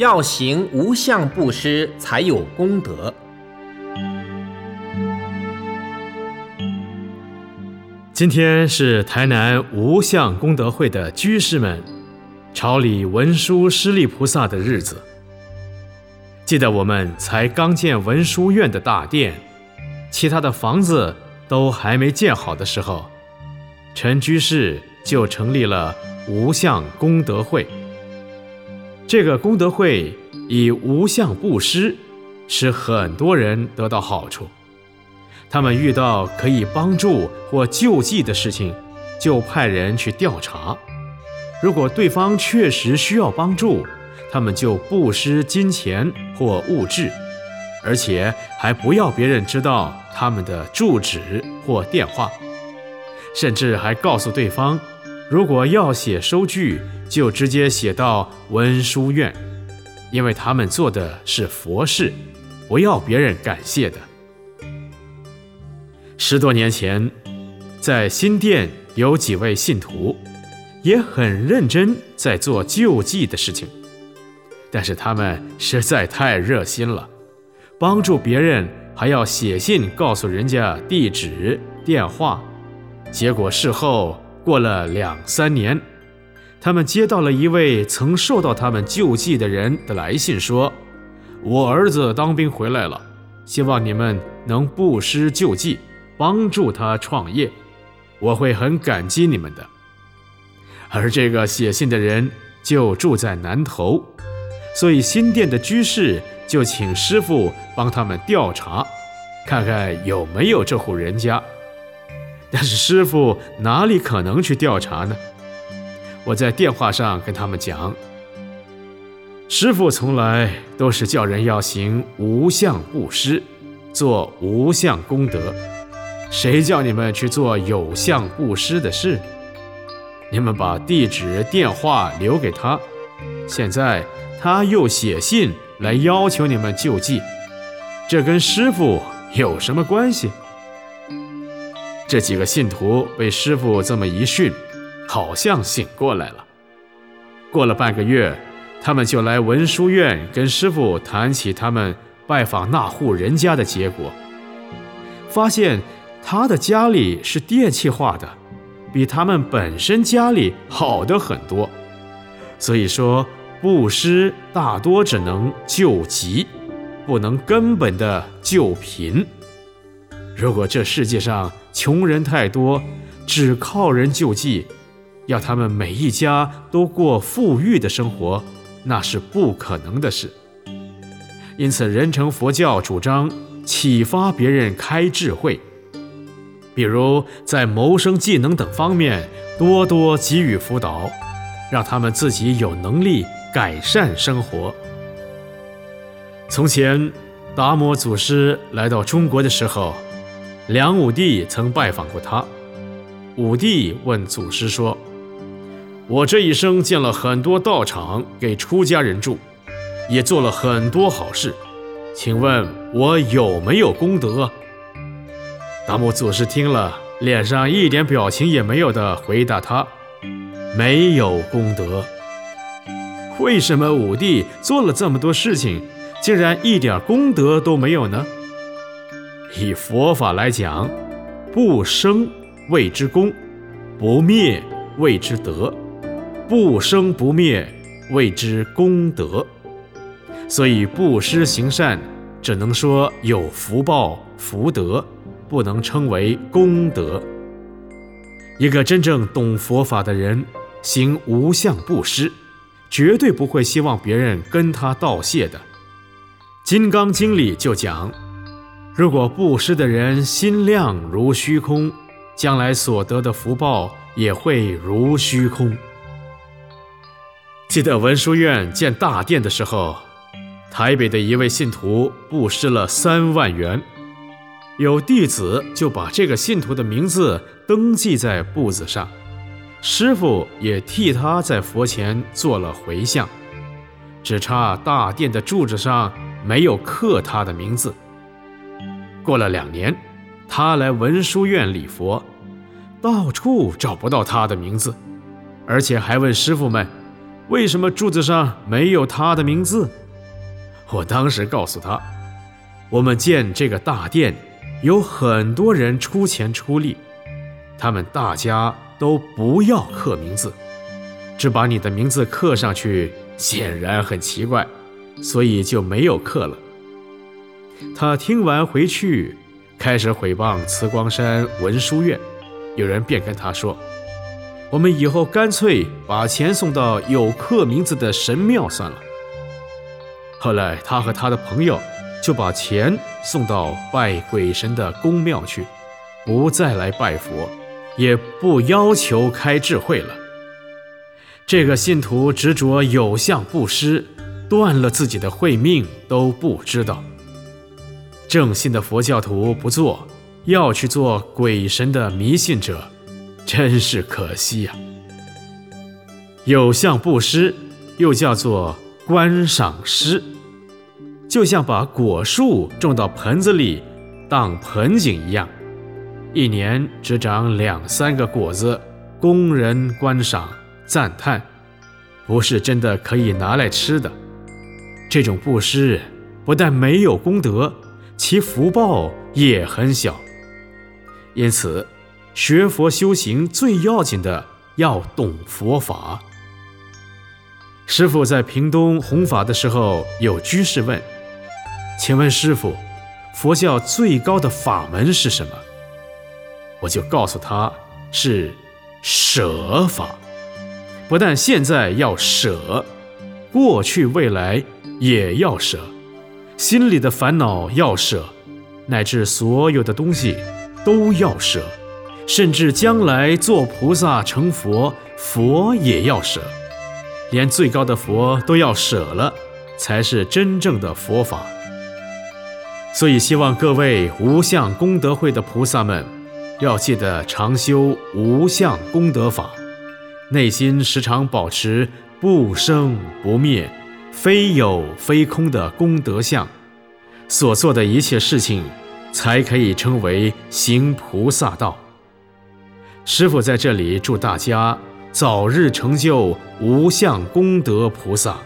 要行无相布施才有功德。今天是台南无相功德会的居士们朝礼文殊师利菩萨的日子。记得我们才刚建文殊院的大殿，其他的房子都还没建好的时候，陈居士就成立了无相功德会。这个功德会以无相布施，使很多人得到好处。他们遇到可以帮助或救济的事情，就派人去调查。如果对方确实需要帮助，他们就布施金钱或物质，而且还不要别人知道他们的住址或电话，甚至还告诉对方，如果要写收据，就直接写到文殊院，因为他们做的是佛事，不要别人感谢的。十多年前，在新店有几位信徒，也很认真在做救济的事情，但是他们实在太热心了，帮助别人还要写信告诉人家地址、电话，结果事后过了两三年，他们接到了一位曾受到他们救济的人的来信，说：“我儿子当兵回来了，希望你们能布施救济。”帮助他创业，我会很感激你们的。而这个写信的人就住在南头，所以新店的居士就请师傅帮他们调查，看看有没有这户人家。但是师傅哪里可能去调查呢？我在电话上跟他们讲，师傅从来都是叫人要行无相布施，做无相功德。谁叫你们去做有相布施的事？你们把地址、电话留给他，现在他又写信来要求你们救济，这跟师傅有什么关系？这几个信徒被师傅这么一训，好像醒过来了。过了半个月，他们就来文殊院跟师傅谈起他们拜访那户人家的结果，发现。他的家里是电气化的，比他们本身家里好的很多。所以说，布施大多只能救急，不能根本的救贫。如果这世界上穷人太多，只靠人救济，要他们每一家都过富裕的生活，那是不可能的事。因此，人成佛教主张启发别人开智慧。比如在谋生技能等方面多多给予辅导，让他们自己有能力改善生活。从前，达摩祖师来到中国的时候，梁武帝曾拜访过他。武帝问祖师说：“我这一生建了很多道场给出家人住，也做了很多好事，请问我有没有功德？”达摩祖师听了，脸上一点表情也没有的回答他：“没有功德。为什么武帝做了这么多事情，竟然一点功德都没有呢？以佛法来讲，不生谓之功，不灭谓之德，不生不灭谓之功德。所以布施行善，只能说有福报福德。”不能称为功德。一个真正懂佛法的人，行无相布施，绝对不会希望别人跟他道谢的。《金刚经》里就讲，如果布施的人心量如虚空，将来所得的福报也会如虚空。记得文殊院建大殿的时候，台北的一位信徒布施了三万元。有弟子就把这个信徒的名字登记在簿子上，师傅也替他在佛前做了回向，只差大殿的柱子上没有刻他的名字。过了两年，他来文殊院礼佛，到处找不到他的名字，而且还问师傅们：“为什么柱子上没有他的名字？我当时告诉他，我们建这个大殿，有很多人出钱出力，他们大家都不要刻名字，只把你的名字刻上去，显然很奇怪，所以就没有刻了。他听完回去，开始毁谤慈光山文殊院，有人便跟他说：“我们以后干脆把钱送到有刻名字的神庙算了。”后来，他和他的朋友就把钱送到拜鬼神的宫庙去，不再来拜佛，也不要求开智慧了。这个信徒执着有相布施，断了自己的慧命都不知道。正信的佛教徒不做，要去做鬼神的迷信者，真是可惜呀。有相布施，又叫做。观赏诗，就像把果树种到盆子里当盆景一样，一年只长两三个果子，供人观赏赞叹，不是真的可以拿来吃的。这种布施不但没有功德，其福报也很小。因此，学佛修行最要紧的要懂佛法。师傅在屏东弘法的时候，有居士问：“请问师傅，佛教最高的法门是什么？”我就告诉他是舍法，不但现在要舍，过去未来也要舍，心里的烦恼要舍，乃至所有的东西都要舍，甚至将来做菩萨成佛，佛也要舍。连最高的佛都要舍了，才是真正的佛法。所以，希望各位无相功德会的菩萨们，要记得常修无相功德法，内心时常保持不生不灭、非有非空的功德相，所做的一切事情，才可以称为行菩萨道。师傅在这里祝大家。早日成就无相功德菩萨。